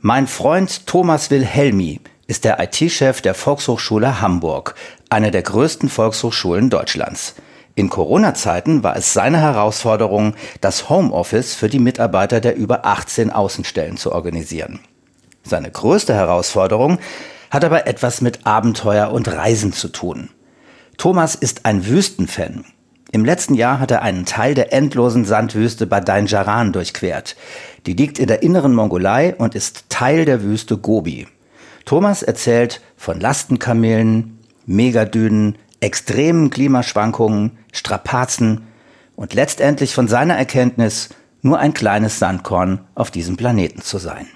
Mein Freund Thomas Wilhelmi ist der IT-Chef der Volkshochschule Hamburg, eine der größten Volkshochschulen Deutschlands. In Corona-Zeiten war es seine Herausforderung, das Homeoffice für die Mitarbeiter der über 18 Außenstellen zu organisieren. Seine größte Herausforderung hat aber etwas mit Abenteuer und Reisen zu tun. Thomas ist ein Wüstenfan. Im letzten Jahr hat er einen Teil der endlosen Sandwüste Badain Jaran durchquert. Die liegt in der inneren Mongolei und ist Teil der Wüste Gobi. Thomas erzählt von Lastenkamelen, Megadünen, extremen Klimaschwankungen, Strapazen und letztendlich von seiner Erkenntnis, nur ein kleines Sandkorn auf diesem Planeten zu sein.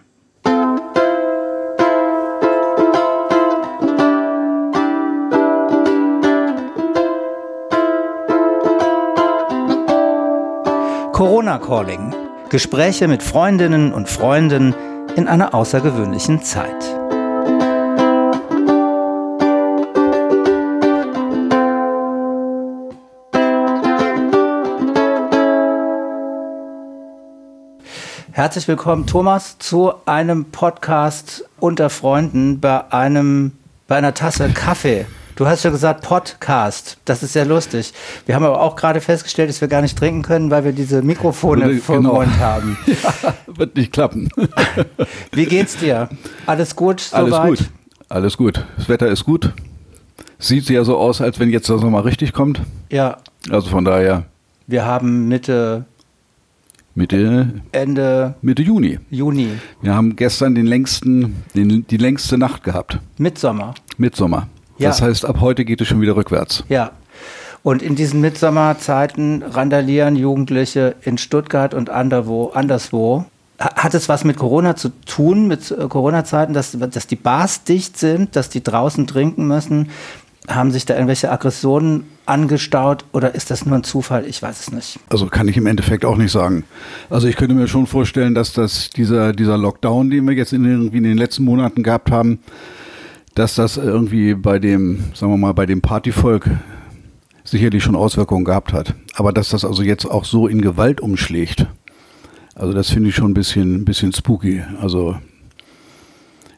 Corona Calling. Gespräche mit Freundinnen und Freunden in einer außergewöhnlichen Zeit. Herzlich willkommen, Thomas, zu einem Podcast unter Freunden bei einem bei einer Tasse Kaffee. Du hast ja gesagt Podcast. Das ist sehr lustig. Wir haben aber auch gerade festgestellt, dass wir gar nicht trinken können, weil wir diese Mikrofone Würde- vor genau. Mund haben. Ja, wird nicht klappen. Wie geht's dir? Alles gut Alles soweit? gut. Alles gut. Das Wetter ist gut. Sieht ja so aus, als wenn jetzt der Sommer richtig kommt. Ja, Also von daher wir haben Mitte, Mitte, Ende Mitte Juni. Juni, Wir haben gestern den längsten, den, die längste Nacht gehabt. Mitsommer. Mitsommer. Ja. Das heißt, ab heute geht es schon wieder rückwärts. Ja. Und in diesen Mitsommerzeiten randalieren Jugendliche in Stuttgart und anderwo, anderswo. Ha- Hat es was mit Corona zu tun, mit äh, Corona-Zeiten, dass, dass die Bars dicht sind, dass die draußen trinken müssen? Haben sich da irgendwelche Aggressionen angestaut oder ist das nur ein Zufall? Ich weiß es nicht. Also kann ich im Endeffekt auch nicht sagen. Also ich könnte mir schon vorstellen, dass das dieser, dieser Lockdown, den wir jetzt in den, irgendwie in den letzten Monaten gehabt haben, dass das irgendwie bei dem, sagen wir mal, bei dem Partyvolk sicherlich schon Auswirkungen gehabt hat. Aber dass das also jetzt auch so in Gewalt umschlägt, also das finde ich schon ein bisschen, ein bisschen spooky. Also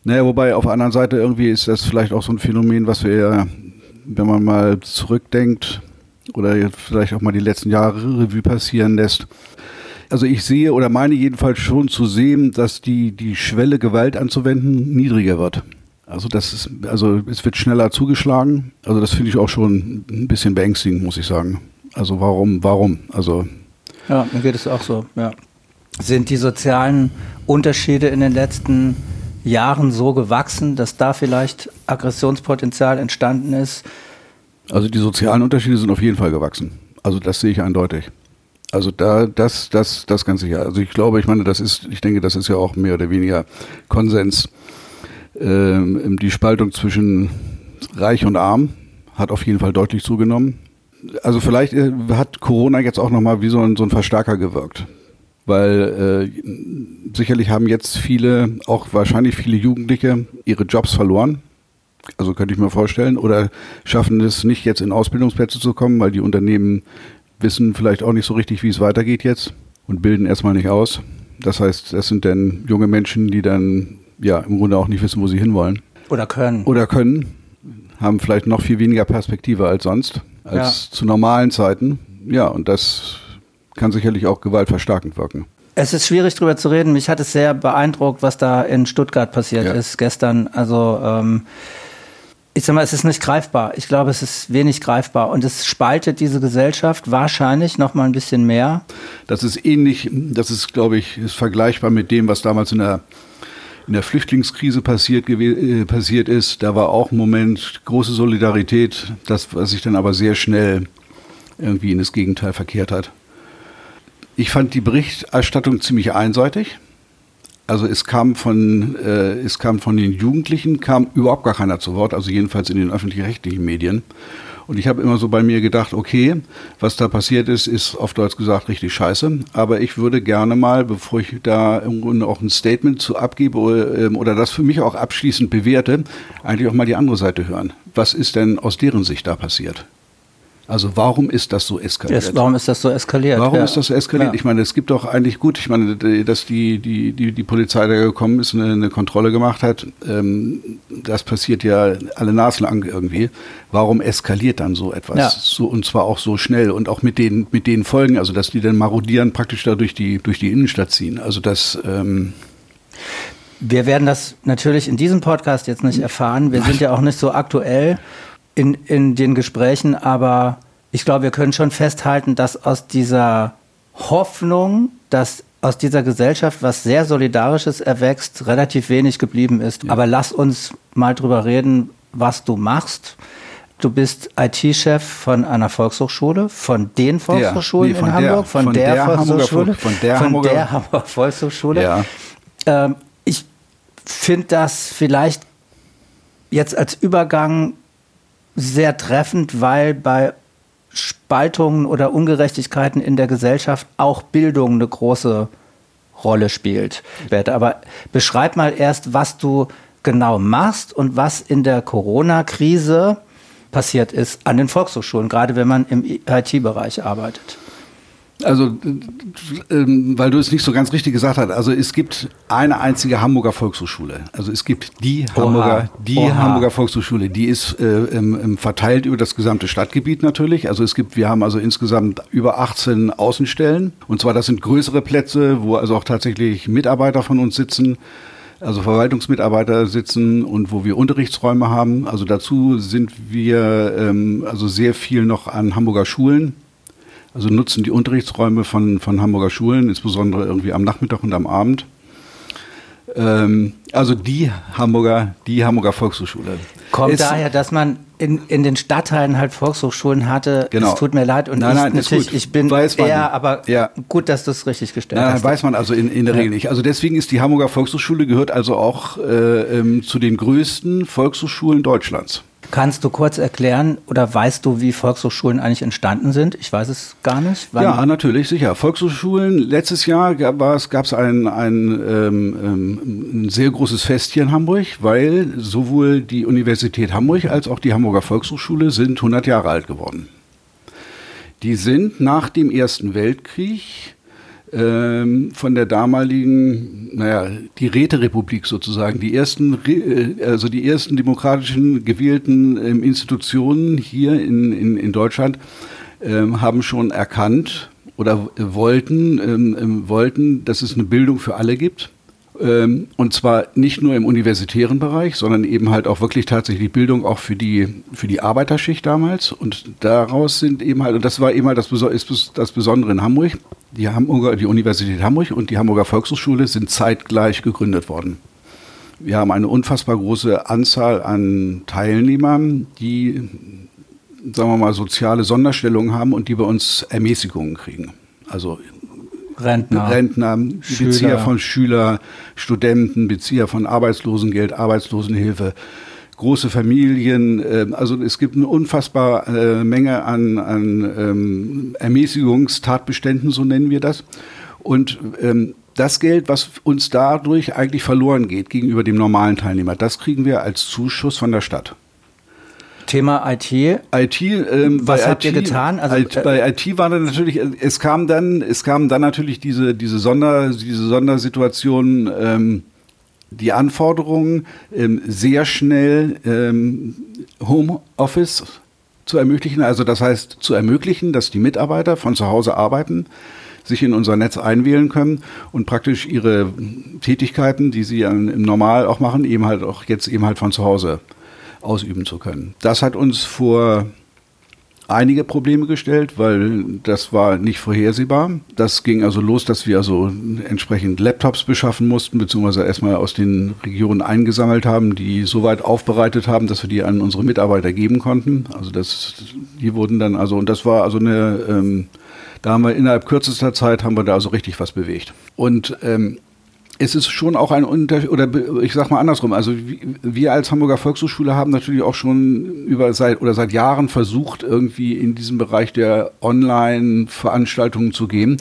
naja, wobei auf der anderen Seite irgendwie ist das vielleicht auch so ein Phänomen, was wir ja, wenn man mal zurückdenkt oder vielleicht auch mal die letzten Jahre Revue passieren lässt. Also ich sehe oder meine jedenfalls schon zu sehen, dass die, die Schwelle Gewalt anzuwenden niedriger wird. Also das ist, also es wird schneller zugeschlagen. Also das finde ich auch schon ein bisschen beängstigend, muss ich sagen. Also warum, warum? Also Ja, mir geht es auch so, ja. Sind die sozialen Unterschiede in den letzten Jahren so gewachsen, dass da vielleicht Aggressionspotenzial entstanden ist? Also die sozialen Unterschiede sind auf jeden Fall gewachsen. Also das sehe ich eindeutig. Also da, das, das, das ganz sicher. Also ich glaube, ich meine, das ist, ich denke, das ist ja auch mehr oder weniger Konsens. Ähm, die Spaltung zwischen Reich und Arm hat auf jeden Fall deutlich zugenommen. Also vielleicht äh, hat Corona jetzt auch nochmal wie so ein, so ein Verstärker gewirkt. Weil äh, sicherlich haben jetzt viele, auch wahrscheinlich viele Jugendliche, ihre Jobs verloren. Also könnte ich mir vorstellen. Oder schaffen es nicht, jetzt in Ausbildungsplätze zu kommen, weil die Unternehmen wissen vielleicht auch nicht so richtig, wie es weitergeht jetzt und bilden erstmal nicht aus. Das heißt, das sind dann junge Menschen, die dann ja im Grunde auch nicht wissen, wo sie hinwollen. Oder können? Oder können, haben vielleicht noch viel weniger Perspektive als sonst, als zu normalen Zeiten. Ja, und das kann sicherlich auch gewaltverstärkend wirken. Es ist schwierig drüber zu reden. Mich hat es sehr beeindruckt, was da in Stuttgart passiert Ja. ist gestern. Also ähm, ich sag mal, es ist nicht greifbar. Ich glaube, es ist wenig greifbar und es spaltet diese Gesellschaft wahrscheinlich noch mal ein bisschen mehr. Das ist ähnlich, das ist, glaube ich, ist vergleichbar mit dem, was damals in der, in der Flüchtlingskrise passiert, äh, passiert ist. Da war auch ein Moment große Solidarität, das, was sich dann aber sehr schnell irgendwie in das Gegenteil verkehrt hat. Ich fand die Berichterstattung ziemlich einseitig. Also es kam von, äh, es kam von den Jugendlichen, kam überhaupt gar keiner zu Wort, also jedenfalls in den öffentlich-rechtlichen Medien. Und ich habe immer so bei mir gedacht, okay, was da passiert ist, ist auf Deutsch gesagt richtig scheiße. Aber ich würde gerne mal, bevor ich da im Grunde auch ein Statement zu abgebe ähm, oder das für mich auch abschließend bewerte, eigentlich auch mal die andere Seite hören. Was ist denn aus deren Sicht da passiert? Also warum ist das so eskaliert? Yes, warum ist das so eskaliert? Warum ja. ist das so eskaliert? Ja. Ich meine, es gibt doch eigentlich gut, ich meine, dass die, die, die, die Polizei da gekommen ist, eine, eine Kontrolle gemacht hat, ähm, das passiert ja alle naslang irgendwie. Warum eskaliert dann so etwas? Ja. So, und zwar auch so schnell und auch mit den, mit den Folgen, also dass die dann marodieren praktisch da durch die, durch die Innenstadt ziehen. Also das ähm wir werden das natürlich in diesem Podcast jetzt nicht erfahren. Wir sind ja auch nicht so aktuell in, in den Gesprächen, aber ich glaube, wir können schon festhalten, dass aus dieser Hoffnung, dass aus dieser Gesellschaft was sehr Solidarisches erwächst, relativ wenig geblieben ist. Ja. Aber lass uns mal drüber reden, was du machst. Du bist IT-Chef von einer Volkshochschule, von den Volkshochschulen nee, von in der, Hamburg, von, von der, der, Volkshochschule, von der von Hamburger, der Hamburger Volkshochschule. Ja. Ähm, ich finde das vielleicht jetzt als Übergang sehr treffend, weil bei Spaltungen oder Ungerechtigkeiten in der Gesellschaft auch Bildung eine große Rolle spielt. Aber beschreib mal erst, was du genau machst und was in der Corona-Krise passiert ist an den Volkshochschulen, gerade wenn man im IT-Bereich arbeitet. Also, ähm, weil du es nicht so ganz richtig gesagt hast, also es gibt eine einzige Hamburger Volkshochschule. Also es gibt die Oha. Hamburger, die Oha. Hamburger Volkshochschule. Die ist äh, im, verteilt über das gesamte Stadtgebiet natürlich. Also es gibt, wir haben also insgesamt über 18 Außenstellen. Und zwar das sind größere Plätze, wo also auch tatsächlich Mitarbeiter von uns sitzen also Verwaltungsmitarbeiter sitzen und wo wir Unterrichtsräume haben. Also dazu sind wir ähm, also sehr viel noch an Hamburger Schulen also nutzen die Unterrichtsräume von, von Hamburger Schulen, insbesondere irgendwie am Nachmittag und am Abend. Ähm, also die Hamburger, die Hamburger Volkshochschule. Kommt ist, daher, dass man in, in den Stadtteilen halt Volkshochschulen hatte. Genau. Es tut mir leid und nein, ich nein, natürlich, ich bin weiß man, eher, aber ja. gut, dass du es richtig gestellt nein, hast. Nein, weiß man also in, in der ja. Regel nicht. Also deswegen ist die Hamburger Volkshochschule gehört also auch äh, ähm, zu den größten Volkshochschulen Deutschlands. Kannst du kurz erklären oder weißt du, wie Volkshochschulen eigentlich entstanden sind? Ich weiß es gar nicht. Ja, natürlich, sicher. Volkshochschulen, letztes Jahr gab es ein, ein, ähm, ähm, ein sehr großes Fest hier in Hamburg, weil sowohl die Universität Hamburg als auch die Hamburger Volkshochschule sind 100 Jahre alt geworden. Die sind nach dem Ersten Weltkrieg ähm, von der damaligen, naja, die Räterepublik sozusagen, die ersten, äh, also die ersten demokratischen gewählten ähm, Institutionen hier in, in, in Deutschland ähm, haben schon erkannt oder wollten, ähm, ähm, wollten, dass es eine Bildung für alle gibt. Ähm, und zwar nicht nur im universitären Bereich, sondern eben halt auch wirklich tatsächlich Bildung auch für die, für die Arbeiterschicht damals. Und daraus sind eben halt, und das war eben halt das, das Besondere in Hamburg, die Hamburger, die Universität Hamburg und die Hamburger Volkshochschule sind zeitgleich gegründet worden. Wir haben eine unfassbar große Anzahl an Teilnehmern, die, sagen wir mal, soziale Sonderstellungen haben und die bei uns Ermäßigungen kriegen. Also Rentner, Rentner Schüler. Bezieher von Schüler, Studenten, Bezieher von Arbeitslosengeld, Arbeitslosenhilfe, große Familien. Äh, also es gibt eine unfassbare äh, Menge an, an ähm, Ermäßigungstatbeständen, so nennen wir das. Und ähm, das Geld, was uns dadurch eigentlich verloren geht gegenüber dem normalen Teilnehmer, das kriegen wir als Zuschuss von der Stadt. Thema IT. IT, ähm, was habt IT, ihr getan? Also, IT, bei IT war dann natürlich, es kam dann, es kam dann natürlich diese diese Sonder diese Sondersituation, ähm, die Anforderungen ähm, sehr schnell ähm, Homeoffice zu ermöglichen. Also das heißt zu ermöglichen, dass die Mitarbeiter von zu Hause arbeiten sich in unser Netz einwählen können und praktisch ihre Tätigkeiten, die sie im Normal auch machen, eben halt auch jetzt eben halt von zu Hause ausüben zu können. Das hat uns vor einige Probleme gestellt, weil das war nicht vorhersehbar. Das ging also los, dass wir also entsprechend Laptops beschaffen mussten, beziehungsweise erstmal aus den Regionen eingesammelt haben, die so weit aufbereitet haben, dass wir die an unsere Mitarbeiter geben konnten. Also das, die wurden dann also, und das war also eine, ähm, da haben wir innerhalb kürzester Zeit haben wir da also richtig was bewegt. Und ähm, es ist schon auch ein Unterschied, oder ich sag mal andersrum, also wir als Hamburger Volkshochschule haben natürlich auch schon über seit oder seit Jahren versucht, irgendwie in diesem Bereich der Online-Veranstaltungen zu gehen.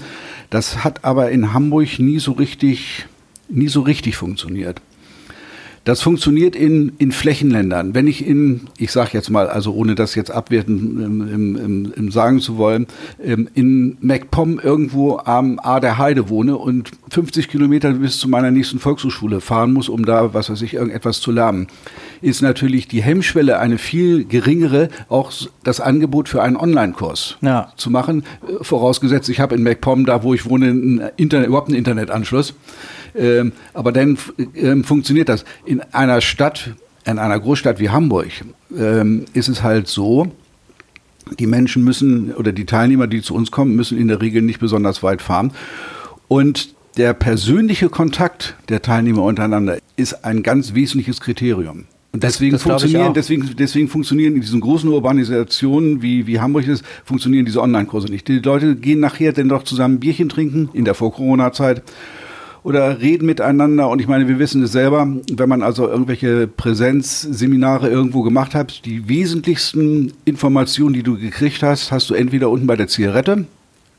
Das hat aber in Hamburg nie so richtig, nie so richtig funktioniert. Das funktioniert in, in Flächenländern. Wenn ich in, ich sage jetzt mal, also ohne das jetzt abwerten im, im, im sagen zu wollen, ähm, in MacPom irgendwo am A der Heide wohne und 50 Kilometer bis zu meiner nächsten Volkshochschule fahren muss, um da, was weiß ich, irgendetwas zu lernen, ist natürlich die Hemmschwelle eine viel geringere, auch das Angebot für einen Online-Kurs ja. zu machen. Äh, vorausgesetzt, ich habe in MacPom, da wo ich wohne, ein Internet, überhaupt einen Internetanschluss. Ähm, aber dann ähm, funktioniert das. In einer Stadt, in einer Großstadt wie Hamburg, ähm, ist es halt so, die Menschen müssen oder die Teilnehmer, die zu uns kommen, müssen in der Regel nicht besonders weit fahren. Und der persönliche Kontakt der Teilnehmer untereinander ist ein ganz wesentliches Kriterium. Und deswegen das, das funktionieren, deswegen, deswegen funktionieren in diesen großen Urbanisationen wie, wie Hamburg ist, funktionieren diese Online-Kurse nicht. Die Leute gehen nachher dann doch zusammen Bierchen trinken in der Vor-Corona-Zeit oder reden miteinander. Und ich meine, wir wissen es selber, wenn man also irgendwelche Präsenzseminare irgendwo gemacht hat, die wesentlichsten Informationen, die du gekriegt hast, hast du entweder unten bei der Zigarette,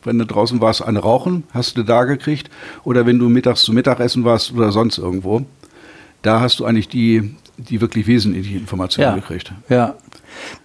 wenn du draußen warst, eine Rauchen, hast du da gekriegt, oder wenn du mittags zu Mittagessen warst oder sonst irgendwo. Da hast du eigentlich die, die wirklich wesentlichen Informationen ja, gekriegt. Ja.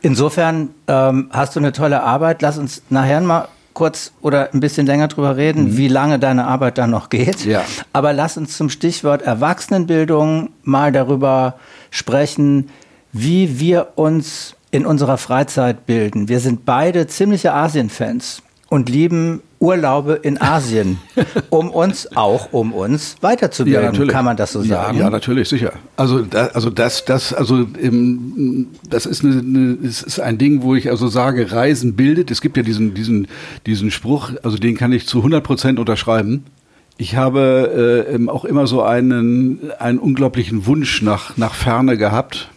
Insofern ähm, hast du eine tolle Arbeit. Lass uns nachher mal kurz oder ein bisschen länger drüber reden, mhm. wie lange deine Arbeit dann noch geht. Ja. Aber lass uns zum Stichwort Erwachsenenbildung mal darüber sprechen, wie wir uns in unserer Freizeit bilden. Wir sind beide ziemliche Asien-Fans und lieben Urlaube in Asien, um uns auch um uns weiterzubilden, ja, kann man das so sagen? Ja, ja natürlich, sicher. Also, da, also das, das, also im, das ist, eine, eine, es ist ein Ding, wo ich also sage, Reisen bildet. Es gibt ja diesen, diesen, diesen Spruch, also den kann ich zu 100 Prozent unterschreiben. Ich habe äh, auch immer so einen, einen unglaublichen Wunsch nach, nach Ferne gehabt.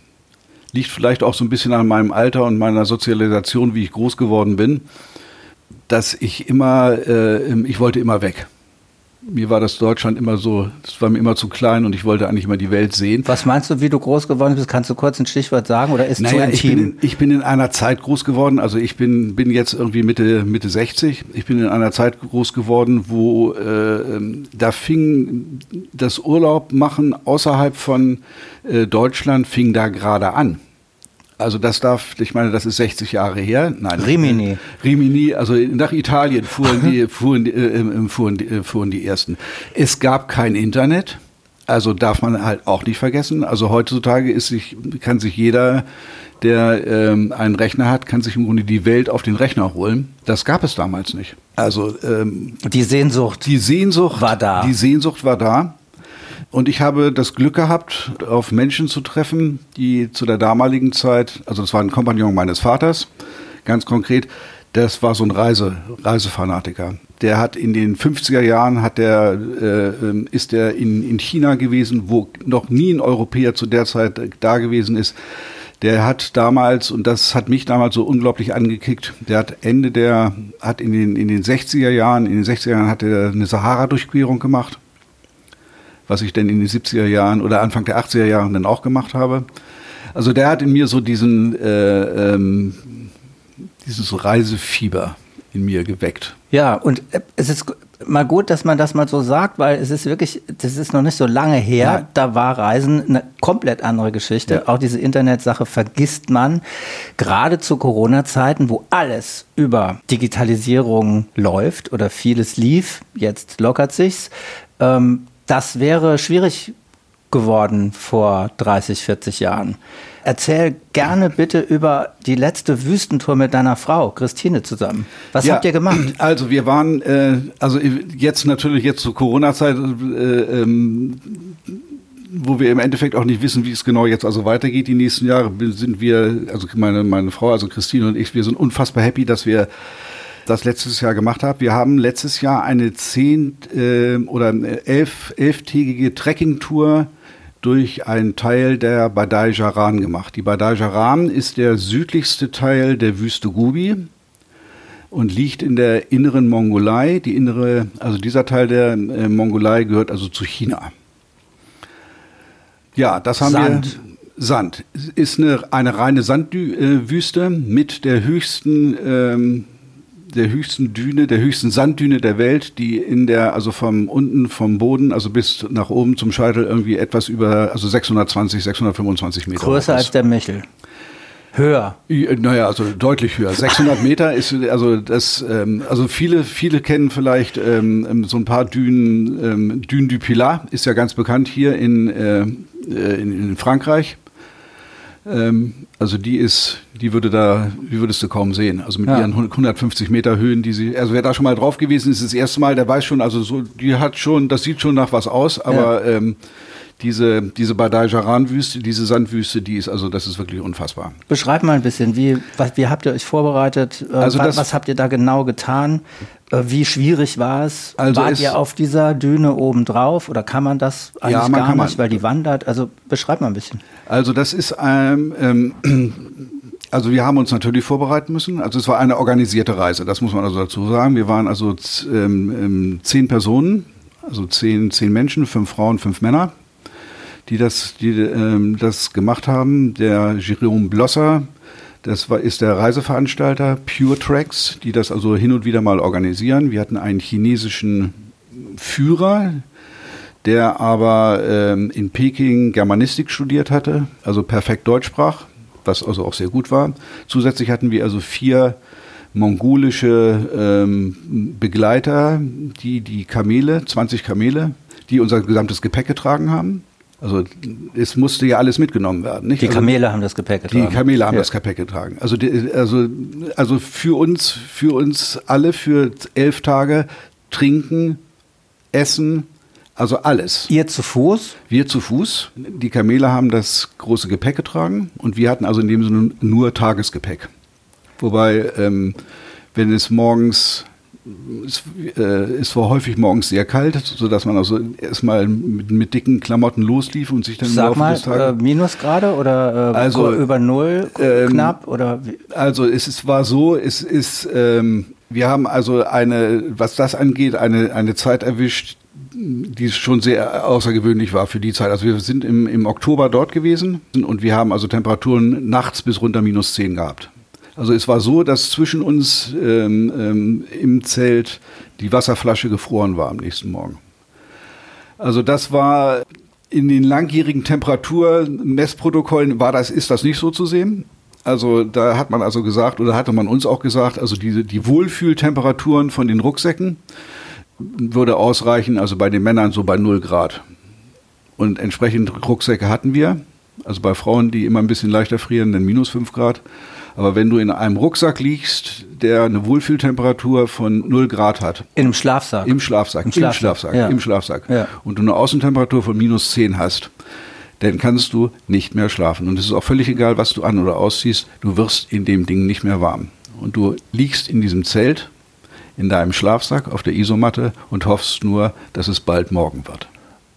Liegt vielleicht auch so ein bisschen an meinem Alter und meiner Sozialisation, wie ich groß geworden bin dass ich immer, äh, ich wollte immer weg. Mir war das Deutschland immer so, es war mir immer zu klein und ich wollte eigentlich immer die Welt sehen. Was meinst du, wie du groß geworden bist? Kannst du kurz ein Stichwort sagen oder ist naja, zu intim? Ich bin, in, ich bin in einer Zeit groß geworden, also ich bin, bin jetzt irgendwie Mitte, Mitte 60. Ich bin in einer Zeit groß geworden, wo äh, da fing das Urlaub machen außerhalb von äh, Deutschland fing da gerade an. Also das darf, ich meine, das ist 60 Jahre her. Nein, Rimini. Äh, Rimini, also nach Italien fuhren die, fuhren, äh, fuhren, die, äh, fuhren die ersten. Es gab kein Internet. Also darf man halt auch nicht vergessen. Also heutzutage ist sich, kann sich jeder, der ähm, einen Rechner hat, kann sich im Grunde die Welt auf den Rechner holen. Das gab es damals nicht. Also ähm, die Sehnsucht. Die Sehnsucht war da. Die Sehnsucht war da. Und ich habe das Glück gehabt, auf Menschen zu treffen, die zu der damaligen Zeit, also das war ein Kompagnon meines Vaters, ganz konkret, das war so ein Reise, Reisefanatiker. Der hat in den 50er Jahren hat der, äh, ähm, ist er in, in China gewesen, wo noch nie ein Europäer zu der Zeit da gewesen ist. Der hat damals, und das hat mich damals so unglaublich angekickt, der hat Ende der, hat in den, in den 60er Jahren, in den 60er Jahren hat er eine Sahara-Durchquerung gemacht was ich denn in den 70er Jahren oder Anfang der 80er Jahren dann auch gemacht habe. Also der hat in mir so diesen, äh, ähm, dieses Reisefieber in mir geweckt. Ja, und äh, es ist mal gut, dass man das mal so sagt, weil es ist wirklich, das ist noch nicht so lange her. Ja. Da war Reisen eine komplett andere Geschichte. Ja. Auch diese Internetsache vergisst man. Gerade zu Corona-Zeiten, wo alles über Digitalisierung läuft oder vieles lief, jetzt lockert sich's. Ähm, das wäre schwierig geworden vor 30, 40 Jahren. Erzähl gerne bitte über die letzte Wüstentour mit deiner Frau, Christine, zusammen. Was ja, habt ihr gemacht? Also wir waren, äh, also jetzt natürlich jetzt zur Corona-Zeit, äh, ähm, wo wir im Endeffekt auch nicht wissen, wie es genau jetzt also weitergeht. Die nächsten Jahre sind wir, also meine, meine Frau, also Christine und ich, wir sind unfassbar happy, dass wir das letztes Jahr gemacht habe. Wir haben letztes Jahr eine zehn äh, oder elf, elftägige Trekkingtour durch einen Teil der Badai Jaran gemacht. Die Badai Jaran ist der südlichste Teil der Wüste Gobi und liegt in der inneren Mongolei. Die innere, also dieser Teil der äh, Mongolei gehört also zu China. Ja, das haben Sand. wir. Sand ist eine, eine reine Sandwüste mit der höchsten ähm, der höchsten Düne, der höchsten Sanddüne der Welt, die in der, also vom unten vom Boden, also bis nach oben zum Scheitel irgendwie etwas über, also 620, 625 Meter. Größer als der Michel. Höher. Naja, also deutlich höher. 600 Meter ist, also das, ähm, also viele, viele kennen vielleicht ähm, ähm, so ein paar Dünen. Ähm, Düne du Pilat ist ja ganz bekannt hier in, äh, in, in Frankreich. Ähm, also die ist, die würde da, die würdest du kaum sehen. Also mit ja. ihren 150 Meter Höhen, die sie, also wer da schon mal drauf gewesen ist, das erste Mal, der weiß schon, also so, die hat schon, das sieht schon nach was aus, aber ja. ähm, diese, diese Badai-Jaran-Wüste, diese Sandwüste, die ist, also das ist wirklich unfassbar. Beschreib mal ein bisschen, wie, was, wie habt ihr euch vorbereitet? Äh, also was, was habt ihr da genau getan? Äh, wie schwierig war es? Also Wart ihr auf dieser Düne oben drauf oder kann man das eigentlich ja, man gar nicht, weil die wandert? Also beschreib mal ein bisschen. Also das ist ähm, ähm, also wir haben uns natürlich vorbereiten müssen. Also es war eine organisierte Reise, das muss man also dazu sagen. Wir waren also ähm, ähm, zehn Personen, also zehn, zehn Menschen, fünf Frauen, fünf Männer die das, die, ähm, das gemacht haben. Der Jerome Blosser, das war, ist der Reiseveranstalter, Pure Tracks, die das also hin und wieder mal organisieren. Wir hatten einen chinesischen Führer, der aber ähm, in Peking Germanistik studiert hatte, also perfekt Deutsch sprach, was also auch sehr gut war. Zusätzlich hatten wir also vier mongolische ähm, Begleiter, die die Kamele, 20 Kamele, die unser gesamtes Gepäck getragen haben. Also es musste ja alles mitgenommen werden. Nicht? Die also Kamele also, haben das Gepäck getragen. Die Kamele haben ja. das Gepäck getragen. Also, die, also, also für uns, für uns alle für elf Tage trinken, essen, also alles. Ihr zu Fuß? Wir zu Fuß. Die Kamele haben das große Gepäck getragen und wir hatten also in dem Sinne nur Tagesgepäck. Wobei, ähm, wenn es morgens es, äh, es war häufig morgens sehr kalt, sodass man also erstmal mit, mit dicken Klamotten loslief und sich dann Sag im Laufe mal, des Tages. Äh, Minusgrade oder äh, also, über Null ähm, knapp? Oder Also es, es war so, es ist, ähm, wir haben also eine, was das angeht, eine, eine Zeit erwischt, die schon sehr außergewöhnlich war für die Zeit. Also wir sind im, im Oktober dort gewesen und wir haben also Temperaturen nachts bis runter minus 10 gehabt. Also es war so, dass zwischen uns ähm, ähm, im Zelt die Wasserflasche gefroren war am nächsten Morgen. Also das war in den langjährigen Temperaturmessprotokollen war das, ist das nicht so zu sehen. Also da hat man also gesagt, oder hatte man uns auch gesagt, also diese, die Wohlfühltemperaturen von den Rucksäcken würde ausreichen, also bei den Männern so bei 0 Grad. Und entsprechend Rucksäcke hatten wir. Also bei Frauen, die immer ein bisschen leichter frieren, dann minus 5 Grad. Aber wenn du in einem Rucksack liegst, der eine Wohlfühltemperatur von 0 Grad hat. In einem Schlafsack? Im Schlafsack. Im Schlafsack. Im Schlafsack. Ja. Im Schlafsack. Ja. Und du eine Außentemperatur von minus 10 hast, dann kannst du nicht mehr schlafen. Und es ist auch völlig egal, was du an- oder ausziehst. Du wirst in dem Ding nicht mehr warm. Und du liegst in diesem Zelt, in deinem Schlafsack auf der Isomatte und hoffst nur, dass es bald morgen wird.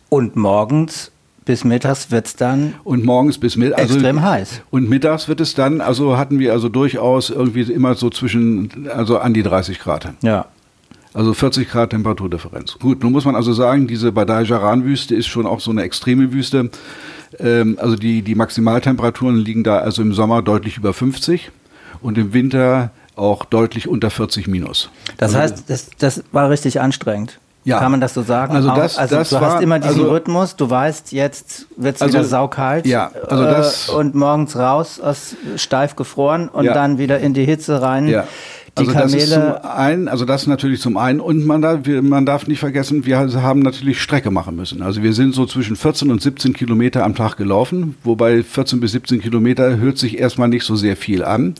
Und morgens bis mittags wird es dann und morgens bis mittags also, extrem heiß. Und mittags wird es dann, also hatten wir also durchaus irgendwie immer so zwischen, also an die 30 Grad. Ja. Also 40 Grad Temperaturdifferenz. Gut, nun muss man also sagen, diese Badai-Jaran-Wüste ist schon auch so eine extreme Wüste. Ähm, also die, die Maximaltemperaturen liegen da also im Sommer deutlich über 50 und im Winter auch deutlich unter 40 minus. Das also, heißt, das, das war richtig anstrengend. Ja. Kann man das so sagen? Also, das, also das du war, hast immer diesen also, Rhythmus, du weißt, jetzt wird es also, wieder saukalt. Ja, also äh, das, und morgens raus, aus, steif gefroren und ja. dann wieder in die Hitze rein. Ja. Die also Kamele. Das ist zum einen, also das natürlich zum einen und man darf, man darf nicht vergessen, wir haben natürlich Strecke machen müssen. Also wir sind so zwischen 14 und 17 Kilometer am Tag gelaufen, wobei 14 bis 17 Kilometer hört sich erstmal nicht so sehr viel an.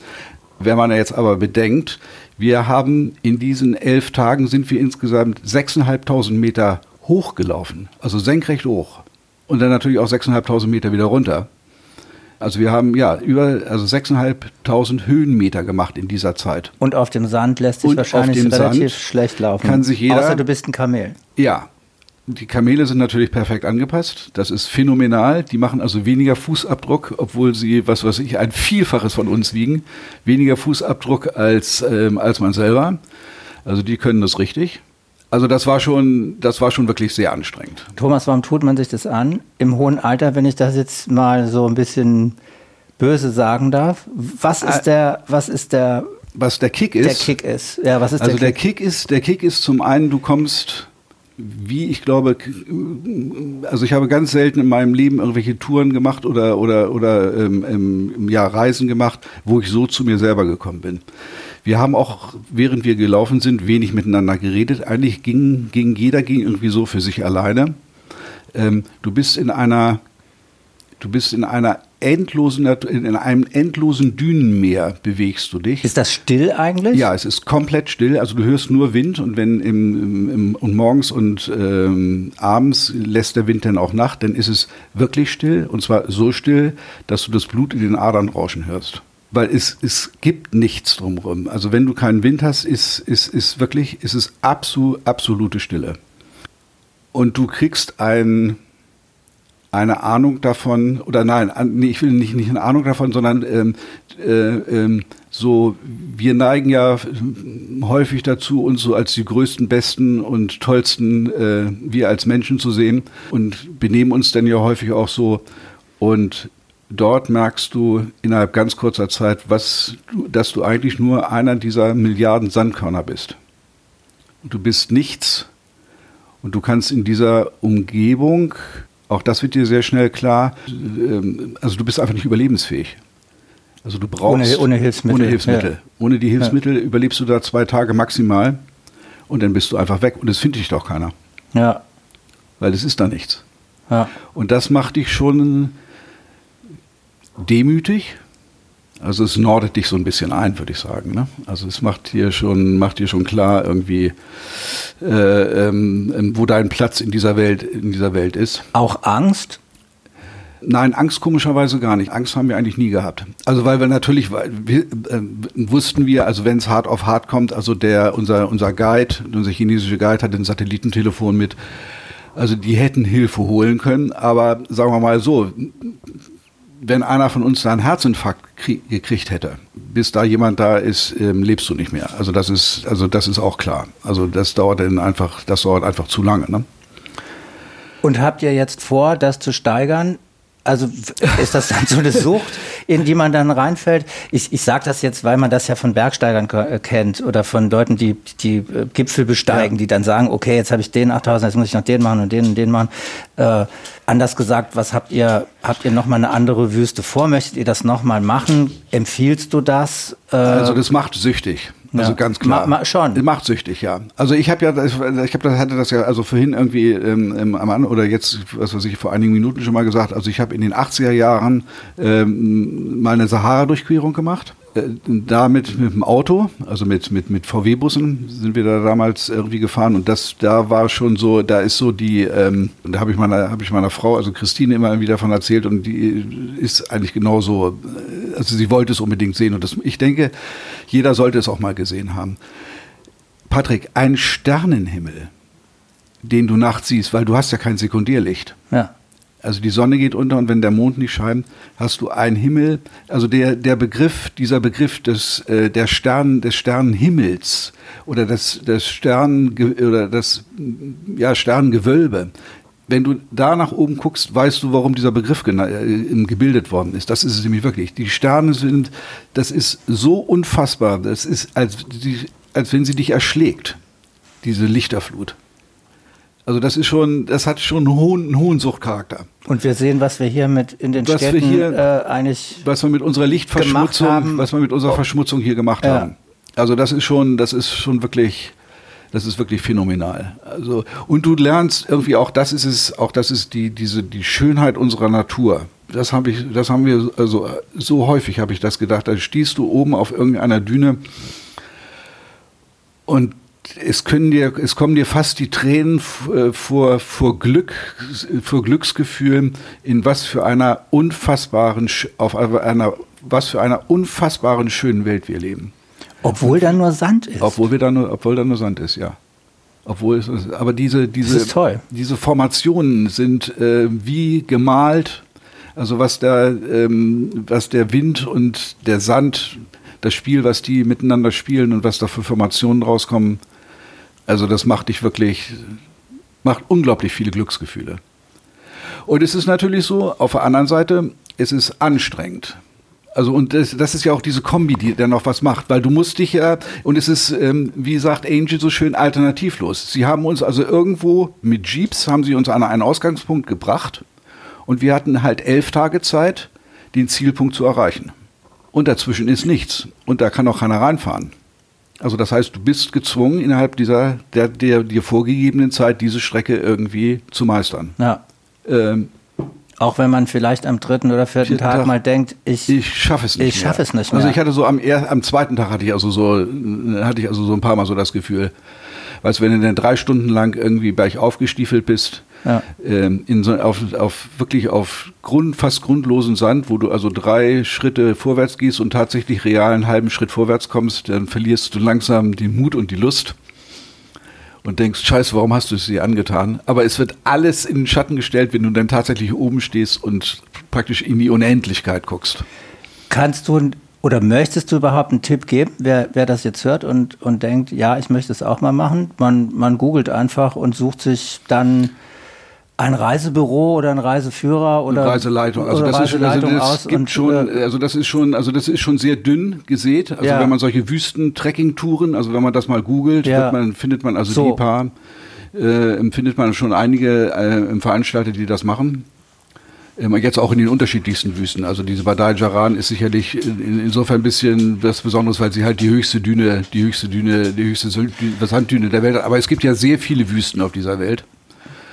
Wenn man jetzt aber bedenkt, wir haben in diesen elf Tagen sind wir insgesamt 6.500 Meter hochgelaufen, also senkrecht hoch. Und dann natürlich auch 6.500 Meter wieder runter. Also wir haben ja über also 6.500 Höhenmeter gemacht in dieser Zeit. Und auf dem Sand lässt sich Und wahrscheinlich relativ Sand schlecht laufen. Kann sich jeder. Außer du bist ein Kamel. Ja, die Kamele sind natürlich perfekt angepasst. Das ist phänomenal. Die machen also weniger Fußabdruck, obwohl sie, was weiß ich, ein Vielfaches von uns wiegen. Weniger Fußabdruck als, ähm, als man selber. Also die können das richtig. Also das war schon, das war schon wirklich sehr anstrengend. Thomas, warum tut man sich das an? Im hohen Alter, wenn ich das jetzt mal so ein bisschen böse sagen darf. Was ist der, was ist der was der Kick ist. Der Kick ist. Ja, was ist also der Kick? der Kick ist, der Kick ist zum einen, du kommst, wie ich glaube, also ich habe ganz selten in meinem Leben irgendwelche Touren gemacht oder oder oder ähm, ja Reisen gemacht, wo ich so zu mir selber gekommen bin. Wir haben auch, während wir gelaufen sind, wenig miteinander geredet. Eigentlich ging, ging jeder ging irgendwie so für sich alleine. Ähm, du bist in einer, du bist in einer endlosen, in einem endlosen Dünenmeer bewegst du dich. Ist das still eigentlich? Ja, es ist komplett still. Also du hörst nur Wind und wenn im, im, und morgens und ähm, abends lässt der Wind dann auch Nacht, dann ist es wirklich still und zwar so still, dass du das Blut in den Adern rauschen hörst weil es, es gibt nichts drumherum. Also wenn du keinen Wind hast, ist, ist, ist wirklich, ist es absolut, absolute Stille. Und du kriegst ein, eine Ahnung davon, oder nein, ich will nicht, nicht eine Ahnung davon, sondern ähm, äh, ähm, so, wir neigen ja häufig dazu, uns so als die größten, besten und tollsten äh, wir als Menschen zu sehen und benehmen uns dann ja häufig auch so. Und dort merkst du innerhalb ganz kurzer Zeit, was, dass du eigentlich nur einer dieser Milliarden Sandkörner bist. Du bist nichts und du kannst in dieser Umgebung, auch das wird dir sehr schnell klar, ähm, also du bist einfach nicht überlebensfähig. Also du brauchst ohne, ohne Hilfsmittel. Ohne, Hilfsmittel. Ja. ohne die Hilfsmittel ja. überlebst du da zwei Tage maximal und dann bist du einfach weg und es findet dich doch keiner. Ja. Weil es ist da nichts. Ja. Und das macht dich schon demütig. Also es nordet dich so ein bisschen ein, würde ich sagen. Ne? Also es macht dir schon, macht dir schon klar irgendwie, äh, ähm, wo dein Platz in dieser Welt, in dieser Welt ist. Auch Angst? Nein, Angst komischerweise gar nicht. Angst haben wir eigentlich nie gehabt. Also weil wir natürlich wir, äh, wussten wir, also wenn es hart auf hart kommt, also der unser unser Guide, unser chinesischer Guide hat ein Satellitentelefon mit. Also die hätten Hilfe holen können, aber sagen wir mal so, wenn einer von uns da einen Herzinfarkt gekriegt hätte, bis da jemand da ist, ähm, lebst du nicht mehr. Also das ist, also das ist auch klar. Also das dauert dann einfach, das dauert einfach zu lange. Ne? Und habt ihr jetzt vor, das zu steigern? Also ist das dann so eine Sucht, in die man dann reinfällt? Ich, ich sage das jetzt, weil man das ja von Bergsteigern äh, kennt oder von Leuten, die die äh, Gipfel besteigen, ja. die dann sagen, okay, jetzt habe ich den 8000, jetzt muss ich noch den machen und den und den machen. Äh, anders gesagt, was habt ihr, habt ihr nochmal eine andere Wüste vor? Möchtet ihr das nochmal machen? Empfiehlst du das? Äh, also das macht süchtig. Also ja. ganz klar. Ma, ma, schon. Macht süchtig, ja. Also ich habe ja, ich habe das, hatte das ja also vorhin irgendwie ähm, am Anfang oder jetzt, was weiß ich, vor einigen Minuten schon mal gesagt. Also ich habe in den 80er Jahren ähm, mal eine Sahara-Durchquerung gemacht. Äh, damit mit dem Auto, also mit, mit, mit VW-Bussen sind wir da damals irgendwie gefahren und das, da war schon so, da ist so die, ähm, da habe ich meiner, ich meiner Frau, also Christine immer wieder davon erzählt und die ist eigentlich genauso, äh, also sie wollte es unbedingt sehen und das, ich denke, jeder sollte es auch mal gesehen haben. Patrick, ein Sternenhimmel, den du nachts siehst, weil du hast ja kein Sekundärlicht. Ja. Also die Sonne geht unter und wenn der Mond nicht scheint, hast du einen Himmel. Also der, der Begriff, dieser Begriff des, äh, der Stern, des Sternenhimmels oder das, das Stern oder das ja, Sternengewölbe. Wenn du da nach oben guckst, weißt du, warum dieser Begriff äh, gebildet worden ist. Das ist es nämlich wirklich. Die Sterne sind, das ist so unfassbar. Das ist, als, als wenn sie dich erschlägt, diese Lichterflut. Also das ist schon, das hat schon einen hohen, einen hohen Suchtcharakter. Und wir sehen, was wir hier mit in den was Städten hier, äh, eigentlich was wir mit unserer Lichtverschmutzung, was wir mit unserer oh. Verschmutzung hier gemacht ja. haben. Also das ist schon, das ist schon wirklich, das ist wirklich phänomenal. Also und du lernst irgendwie auch, das ist es, auch das ist die diese die Schönheit unserer Natur. Das habe ich, das haben wir also so häufig habe ich das gedacht. Da stehst du oben auf irgendeiner Düne und es können dir, es kommen dir fast die Tränen äh, vor, vor Glück, vor Glücksgefühlen, in was für einer unfassbaren, auf einer, was für einer unfassbaren schönen Welt wir leben. Obwohl da nur Sand ist. Obwohl wir da nur, obwohl da nur Sand ist, ja. Obwohl es, aber diese, diese, diese Formationen sind äh, wie gemalt. Also was da, ähm, was der Wind und der Sand, das Spiel, was die miteinander spielen und was da für Formationen rauskommen, also das macht dich wirklich, macht unglaublich viele Glücksgefühle. Und es ist natürlich so, auf der anderen Seite, es ist anstrengend. Also und das, das ist ja auch diese Kombi, die dann noch was macht, weil du musst dich ja, und es ist, ähm, wie sagt Angel so schön, alternativlos. Sie haben uns also irgendwo mit Jeeps, haben sie uns an einen Ausgangspunkt gebracht und wir hatten halt elf Tage Zeit, den Zielpunkt zu erreichen. Und dazwischen ist nichts. Und da kann auch keiner reinfahren. Also das heißt, du bist gezwungen, innerhalb dieser der, der dir vorgegebenen Zeit diese Strecke irgendwie zu meistern. Ja. Ähm, auch wenn man vielleicht am dritten oder vierten Tag, Tag, mal denkt, ich, ich schaffe es nicht. Ich schaffe es nicht mehr. Also ich hatte so am, am zweiten Tag hatte ich also so hatte ich also so ein paar Mal so das Gefühl, weißt wenn du dann drei Stunden lang irgendwie bergauf gestiefelt bist, ja. ähm, in so, auf, auf wirklich auf Grund, fast grundlosen Sand, wo du also drei Schritte vorwärts gehst und tatsächlich real einen halben Schritt vorwärts kommst, dann verlierst du langsam den Mut und die Lust und denkst, scheiße, warum hast du es dir angetan? Aber es wird alles in den Schatten gestellt, wenn du dann tatsächlich oben stehst und praktisch in die Unendlichkeit guckst. Kannst du oder möchtest du überhaupt einen Tipp geben, wer, wer das jetzt hört und, und denkt, ja, ich möchte es auch mal machen? Man, man googelt einfach und sucht sich dann ein Reisebüro oder ein Reiseführer oder eine Reiseleitung. Also das Reiseleitung ist, also das gibt schon, äh, also das ist schon, also das ist schon sehr dünn gesät. Also ja. wenn man solche Wüsten-Trekking-Touren, also wenn man das mal googelt, ja. man, findet man also so. die paar, äh, findet man schon einige äh, Veranstalter, die das machen. Ähm, jetzt auch in den unterschiedlichsten Wüsten. Also diese Badai Jaran ist sicherlich in, insofern ein bisschen was Besonderes, weil sie halt die höchste Düne, die höchste Düne, die höchste Sanddüne der Welt hat. Aber es gibt ja sehr viele Wüsten auf dieser Welt.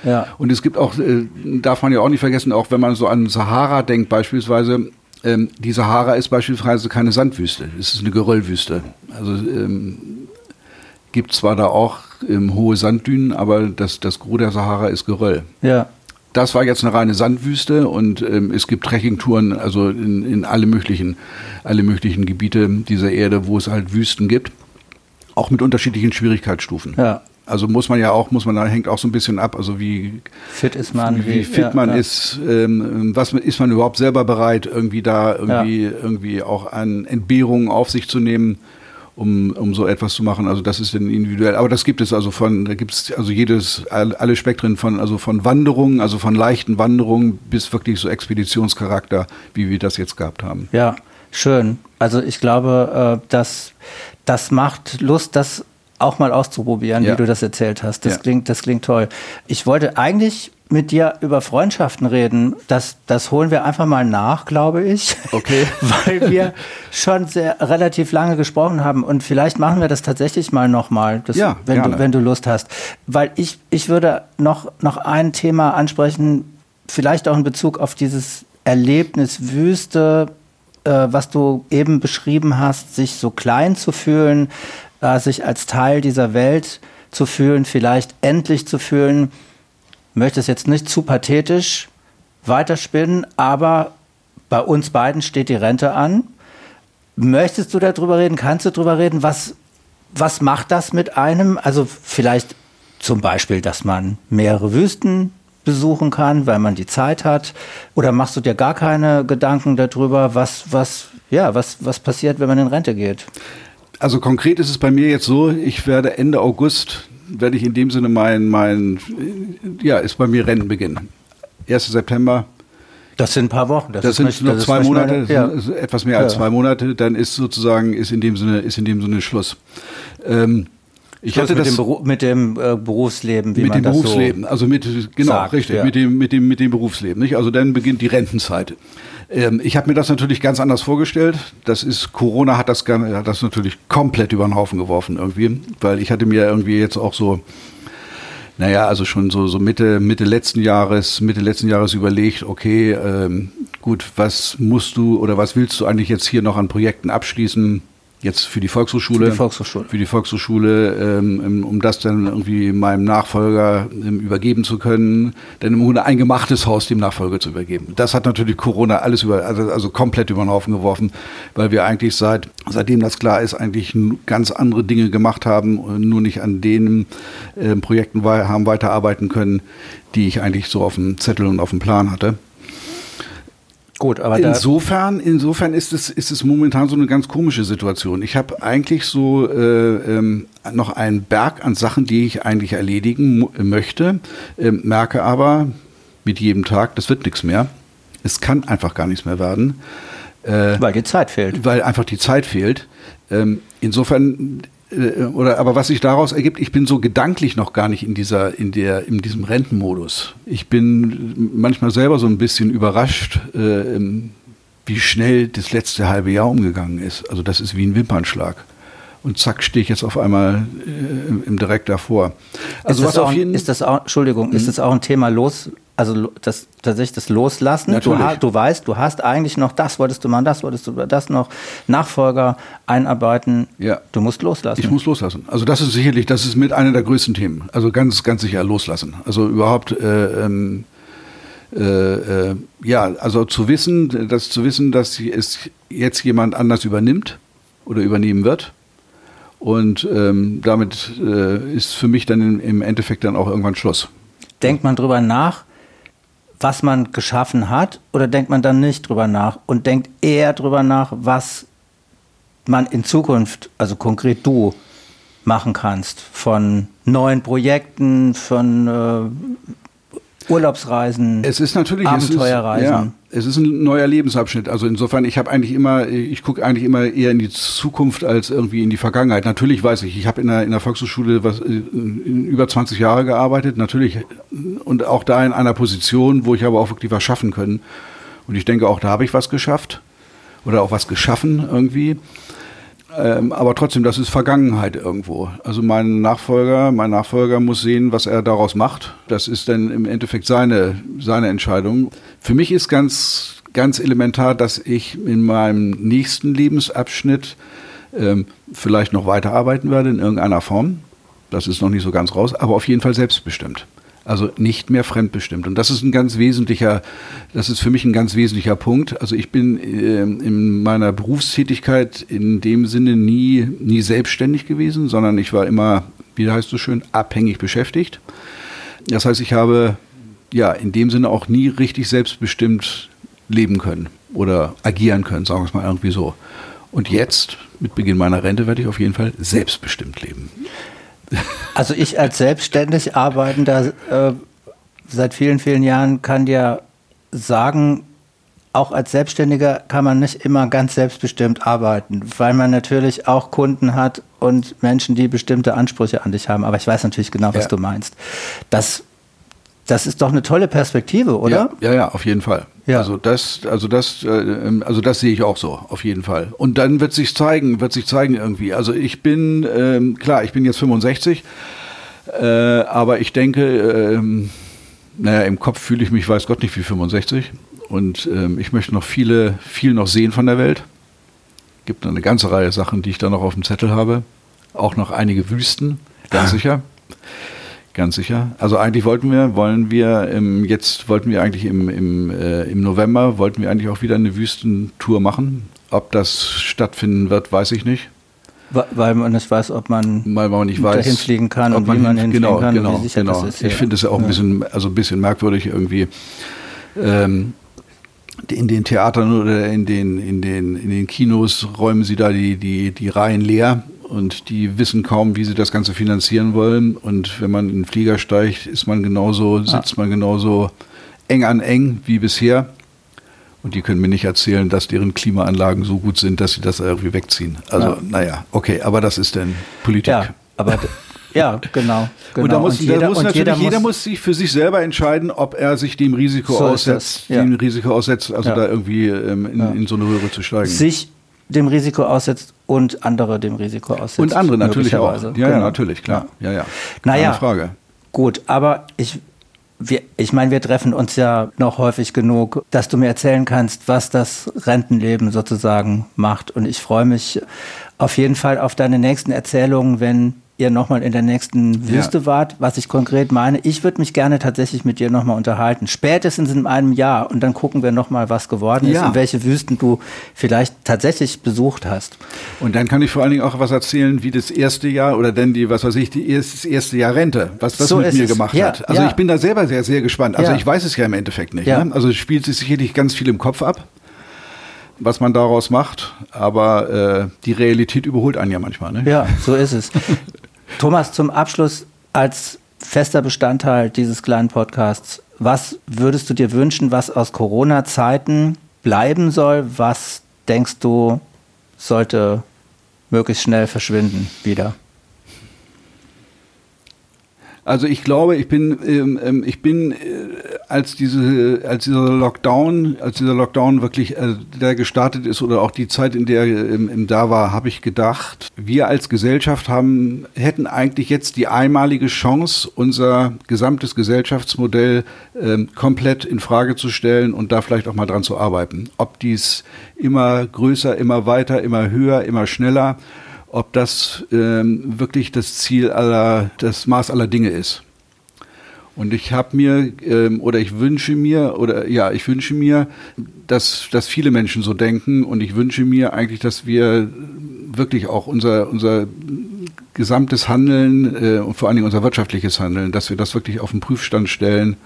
Ja. Und es gibt auch, äh, darf man ja auch nicht vergessen, auch wenn man so an Sahara denkt beispielsweise, ähm, die Sahara ist beispielsweise keine Sandwüste, es ist eine Geröllwüste. Also ähm, gibt zwar da auch ähm, hohe Sanddünen, aber das, das Gros der Sahara ist Geröll. Ja. Das war jetzt eine reine Sandwüste und ähm, es gibt Trekkingtouren, also in, in alle möglichen, alle möglichen Gebiete dieser Erde, wo es halt Wüsten gibt, auch mit unterschiedlichen Schwierigkeitsstufen. Ja. Also muss man ja auch, muss man da hängt auch so ein bisschen ab, also wie fit ist man, wie, wie fit ja, man ja. ist, ähm, was ist man überhaupt selber bereit, irgendwie da irgendwie ja. irgendwie auch an Entbehrungen auf sich zu nehmen, um, um so etwas zu machen. Also das ist dann individuell. Aber das gibt es also von, da gibt es also jedes, alle Spektren von, also von Wanderungen, also von leichten Wanderungen bis wirklich so Expeditionscharakter, wie wir das jetzt gehabt haben. Ja, schön. Also ich glaube, äh, dass das macht Lust, das auch mal auszuprobieren, ja. wie du das erzählt hast. Das, ja. klingt, das klingt toll. Ich wollte eigentlich mit dir über Freundschaften reden. Das, das holen wir einfach mal nach, glaube ich. Okay. Weil wir schon sehr relativ lange gesprochen haben. Und vielleicht machen wir das tatsächlich mal nochmal, ja, wenn, du, wenn du Lust hast. Weil ich, ich würde noch, noch ein Thema ansprechen, vielleicht auch in Bezug auf dieses Erlebnis Wüste, äh, was du eben beschrieben hast, sich so klein zu fühlen, sich als Teil dieser Welt zu fühlen, vielleicht endlich zu fühlen. Ich möchte es jetzt nicht zu pathetisch weiterspinnen, aber bei uns beiden steht die Rente an. Möchtest du darüber reden? Kannst du darüber reden? Was, was macht das mit einem? Also vielleicht zum Beispiel, dass man mehrere Wüsten besuchen kann, weil man die Zeit hat? Oder machst du dir gar keine Gedanken darüber, was, was, ja, was, was passiert, wenn man in Rente geht? Also konkret ist es bei mir jetzt so, ich werde Ende August, werde ich in dem Sinne mein, mein ja, ist bei mir Rentenbeginn. 1. September. Das sind ein paar Wochen. Das, das sind noch das zwei Monate, ja. etwas mehr als ja. zwei Monate. Dann ist sozusagen ist in dem Sinne ist in dem Sinne Schluss. Ähm, ich hatte mit das dem, mit dem äh, Berufsleben, wie mit man dem das Berufsleben, so also mit genau sagt, richtig, ja. mit dem mit dem mit dem Berufsleben, nicht? Also dann beginnt die Rentenzeit. Ähm, ich habe mir das natürlich ganz anders vorgestellt. Das ist, Corona hat das, hat das natürlich komplett über den Haufen geworfen irgendwie, weil ich hatte mir irgendwie jetzt auch so, naja, also schon so, so Mitte, Mitte letzten Jahres, Mitte letzten Jahres überlegt, okay, ähm, gut, was musst du oder was willst du eigentlich jetzt hier noch an Projekten abschließen? Jetzt für die Volkshochschule. Für die Volkshochschule. Für die Volkshochschule, ähm, um das dann irgendwie meinem Nachfolger ähm, übergeben zu können, dann im Grunde ein gemachtes Haus dem Nachfolger zu übergeben. Das hat natürlich Corona alles über, also, also komplett über den Haufen geworfen, weil wir eigentlich seit, seitdem das klar ist, eigentlich ganz andere Dinge gemacht haben, und nur nicht an den äh, Projekten haben weiterarbeiten können, die ich eigentlich so auf dem Zettel und auf dem Plan hatte. Gut, aber insofern, insofern ist es, ist es momentan so eine ganz komische Situation. Ich habe eigentlich so äh, ähm, noch einen Berg an Sachen, die ich eigentlich erledigen möchte, äh, merke aber mit jedem Tag, das wird nichts mehr. Es kann einfach gar nichts mehr werden. Äh, weil die Zeit fehlt. Weil einfach die Zeit fehlt. Ähm, insofern oder aber was sich daraus ergibt, ich bin so gedanklich noch gar nicht in dieser, in der, in diesem Rentenmodus. Ich bin manchmal selber so ein bisschen überrascht, äh, wie schnell das letzte halbe Jahr umgegangen ist. Also das ist wie ein Wimpernschlag. Und zack, stehe ich jetzt auf einmal äh, im, im direkt davor. Also ist was auf jeden ist das auch, Entschuldigung, mhm. ist das auch ein Thema los, also das tatsächlich das Loslassen. Du, du, weißt, du hast eigentlich noch das, wolltest du mal das, wolltest du das noch, Nachfolger einarbeiten. Ja. Du musst loslassen. Ich muss loslassen. Also das ist sicherlich, das ist mit einer der größten Themen. Also ganz, ganz sicher loslassen. Also überhaupt äh, ähm, äh, äh, ja, also zu wissen, dass zu wissen, dass es jetzt jemand anders übernimmt oder übernehmen wird. Und ähm, damit äh, ist für mich dann im, im Endeffekt dann auch irgendwann Schluss. Denkt man drüber nach, was man geschaffen hat, oder denkt man dann nicht drüber nach und denkt eher drüber nach, was man in Zukunft, also konkret du, machen kannst? Von neuen Projekten, von äh, Urlaubsreisen, es ist natürlich, Abenteuerreisen. Es ist, ja, es ist ein neuer Lebensabschnitt. Also insofern, ich habe eigentlich immer, ich gucke eigentlich immer eher in die Zukunft als irgendwie in die Vergangenheit. Natürlich weiß ich, ich habe in der, in der Volkshochschule was, in über 20 Jahre gearbeitet, natürlich und auch da in einer Position, wo ich aber auch wirklich was schaffen können. Und ich denke, auch da habe ich was geschafft oder auch was geschaffen irgendwie. Ähm, aber trotzdem, das ist Vergangenheit irgendwo. Also mein Nachfolger, mein Nachfolger muss sehen, was er daraus macht. Das ist dann im Endeffekt seine, seine Entscheidung. Für mich ist ganz, ganz elementar, dass ich in meinem nächsten Lebensabschnitt ähm, vielleicht noch weiterarbeiten werde in irgendeiner Form. Das ist noch nicht so ganz raus, aber auf jeden Fall selbstbestimmt. Also nicht mehr fremdbestimmt. Und das ist ein ganz wesentlicher, das ist für mich ein ganz wesentlicher Punkt. Also ich bin äh, in meiner Berufstätigkeit in dem Sinne nie, nie selbstständig gewesen, sondern ich war immer, wie heißt es schön, abhängig beschäftigt. Das heißt, ich habe ja in dem Sinne auch nie richtig selbstbestimmt leben können oder agieren können, sagen wir es mal irgendwie so. Und jetzt, mit Beginn meiner Rente, werde ich auf jeden Fall selbstbestimmt leben. Also ich als selbstständig arbeitender äh, seit vielen, vielen Jahren kann dir sagen, auch als Selbstständiger kann man nicht immer ganz selbstbestimmt arbeiten, weil man natürlich auch Kunden hat und Menschen, die bestimmte Ansprüche an dich haben. Aber ich weiß natürlich genau, was ja. du meinst. Das das ist doch eine tolle Perspektive, oder? Ja, ja, ja auf jeden Fall. Ja. Also das, also das, äh, also das sehe ich auch so, auf jeden Fall. Und dann wird sich zeigen, wird sich zeigen irgendwie. Also ich bin, ähm, klar, ich bin jetzt 65, äh, aber ich denke, ähm, naja, im Kopf fühle ich mich, weiß Gott nicht wie 65. Und ähm, ich möchte noch viele, viel noch sehen von der Welt. Gibt eine ganze Reihe Sachen, die ich da noch auf dem Zettel habe. Auch noch einige Wüsten, ganz sicher. Ganz sicher. Also eigentlich wollten wir, wollen wir im, jetzt wollten wir eigentlich im, im, äh, im November, wollten wir eigentlich auch wieder eine Wüstentour machen. Ob das stattfinden wird, weiß ich nicht. Weil man nicht weiß, ob man, Weil man nicht weiß, dahin fliegen kann und wie man hinfliegen genau, kann genau, und wie sicher genau. das ist. Ich finde es ja auch ein bisschen, also ein bisschen merkwürdig irgendwie. Ähm, in den Theatern oder in den, in den, in den Kinos räumen sie da die, die, die Reihen leer und die wissen kaum, wie sie das Ganze finanzieren wollen. Und wenn man in den Flieger steigt, ist man genauso, sitzt man genauso eng an eng wie bisher. Und die können mir nicht erzählen, dass deren Klimaanlagen so gut sind, dass sie das irgendwie wegziehen. Also, ja. naja, okay, aber das ist dann Politik. Ja, aber ja, genau. genau. Und da muss, und jeder, da muss natürlich jeder, jeder muss, sich für sich selber entscheiden, ob er sich dem Risiko so aussetzt, ja. dem Risiko aussetzt, also ja. da irgendwie ähm, in, in, so eine Röhre zu steigen. Sich dem Risiko aussetzt und andere dem Risiko aussetzt. Und andere natürlich auch. Ja, genau. ja, natürlich, klar. Ja, ja. Keine naja, Frage. Gut, aber ich, wir, ich meine, wir treffen uns ja noch häufig genug, dass du mir erzählen kannst, was das Rentenleben sozusagen macht. Und ich freue mich auf jeden Fall auf deine nächsten Erzählungen, wenn ihr nochmal in der nächsten Wüste ja. wart, was ich konkret meine. Ich würde mich gerne tatsächlich mit dir nochmal unterhalten. Spätestens in einem Jahr und dann gucken wir nochmal, was geworden ist ja. und welche Wüsten du vielleicht tatsächlich besucht hast. Und dann kann ich vor allen Dingen auch was erzählen, wie das erste Jahr oder denn die, was weiß ich, die das erste Jahr Rente, was das so mit mir es. gemacht ja. hat. Also ich bin da selber sehr, sehr gespannt. Also ich weiß es ja im Endeffekt nicht. Ne? Also es spielt sich sicherlich ganz viel im Kopf ab was man daraus macht, aber äh, die Realität überholt einen ja manchmal. Ne? Ja, so ist es. Thomas, zum Abschluss als fester Bestandteil dieses kleinen Podcasts, was würdest du dir wünschen, was aus Corona-Zeiten bleiben soll, was denkst du, sollte möglichst schnell verschwinden wieder? Also ich glaube, ich bin, ähm, ähm, ich bin, äh, als diese, als dieser Lockdown, als dieser Lockdown wirklich äh, der gestartet ist oder auch die Zeit, in der ähm, im da war, habe ich gedacht, wir als Gesellschaft haben, hätten eigentlich jetzt die einmalige Chance, unser gesamtes Gesellschaftsmodell ähm, komplett in Frage zu stellen und da vielleicht auch mal dran zu arbeiten. Ob dies immer größer, immer weiter, immer höher, immer schneller ob das ähm, wirklich das Ziel aller, das Maß aller Dinge ist. Und ich habe mir ähm, oder ich wünsche mir oder ja, ich wünsche mir, dass, dass viele Menschen so denken und ich wünsche mir eigentlich, dass wir wirklich auch unser, unser gesamtes Handeln äh, und vor allen Dingen unser wirtschaftliches Handeln, dass wir das wirklich auf den Prüfstand stellen.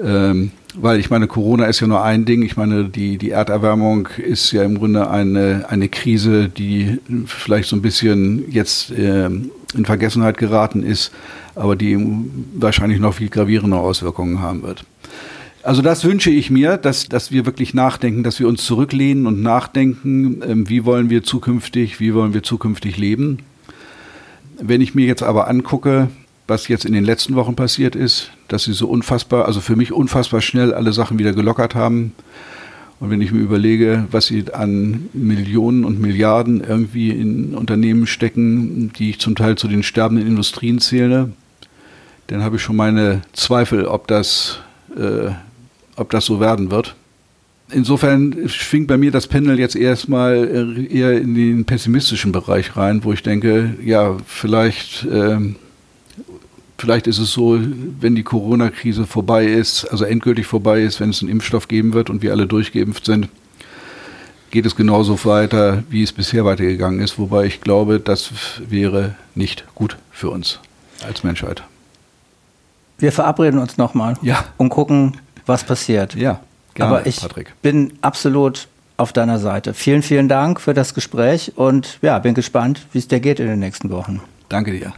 Ähm, weil ich meine, Corona ist ja nur ein Ding. Ich meine, die, die Erderwärmung ist ja im Grunde eine, eine Krise, die vielleicht so ein bisschen jetzt äh, in Vergessenheit geraten ist, aber die wahrscheinlich noch viel gravierende Auswirkungen haben wird. Also das wünsche ich mir, dass, dass wir wirklich nachdenken, dass wir uns zurücklehnen und nachdenken, äh, wie wollen wir zukünftig, wie wollen wir zukünftig leben. Wenn ich mir jetzt aber angucke, was jetzt in den letzten Wochen passiert ist, dass sie so unfassbar, also für mich unfassbar schnell alle Sachen wieder gelockert haben. Und wenn ich mir überlege, was sie an Millionen und Milliarden irgendwie in Unternehmen stecken, die ich zum Teil zu den sterbenden Industrien zähle, dann habe ich schon meine Zweifel, ob das, äh, ob das so werden wird. Insofern schwingt bei mir das Pendel jetzt erstmal eher in den pessimistischen Bereich rein, wo ich denke, ja, vielleicht äh, Vielleicht ist es so, wenn die Corona-Krise vorbei ist, also endgültig vorbei ist, wenn es einen Impfstoff geben wird und wir alle durchgeimpft sind, geht es genauso weiter, wie es bisher weitergegangen ist. Wobei ich glaube, das wäre nicht gut für uns als Menschheit. Wir verabreden uns nochmal ja. und gucken, was passiert. Ja, gerne, Aber ich Patrick. bin absolut auf deiner Seite. Vielen, vielen Dank für das Gespräch und ja, bin gespannt, wie es dir geht in den nächsten Wochen. Danke dir.